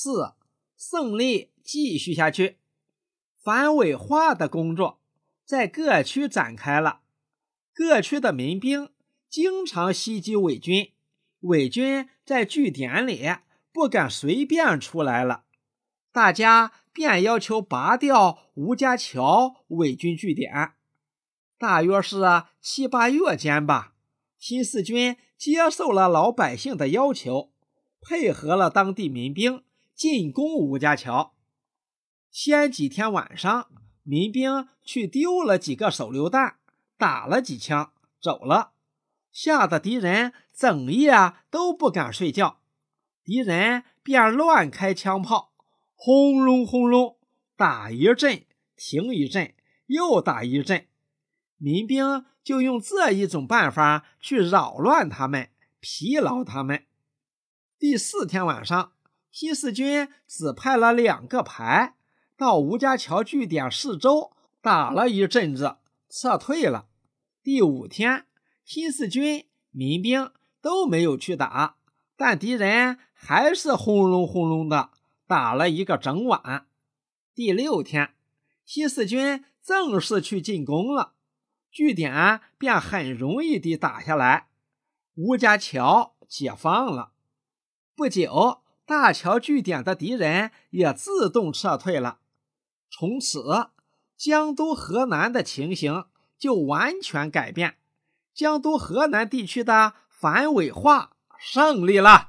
四胜利继续下去，反伪化的工作在各区展开了。各区的民兵经常袭击伪军，伪军在据点里不敢随便出来了，大家便要求拔掉吴家桥伪军据点。大约是七八月间吧，新四军接受了老百姓的要求，配合了当地民兵。进攻吴家桥，先几天晚上，民兵去丢了几个手榴弹，打了几枪，走了，吓得敌人整夜都不敢睡觉。敌人便乱开枪炮，轰隆轰隆，打一阵，停一阵，又打一阵。民兵就用这一种办法去扰乱他们，疲劳他们。第四天晚上。新四军只派了两个排到吴家桥据点四周打了一阵子，撤退了。第五天，新四军民兵都没有去打，但敌人还是轰隆轰隆的打了一个整晚。第六天，新四军正式去进攻了，据点便很容易地打下来，吴家桥解放了。不久。大桥据点的敌人也自动撤退了，从此江都河南的情形就完全改变，江都河南地区的反伪化胜利了。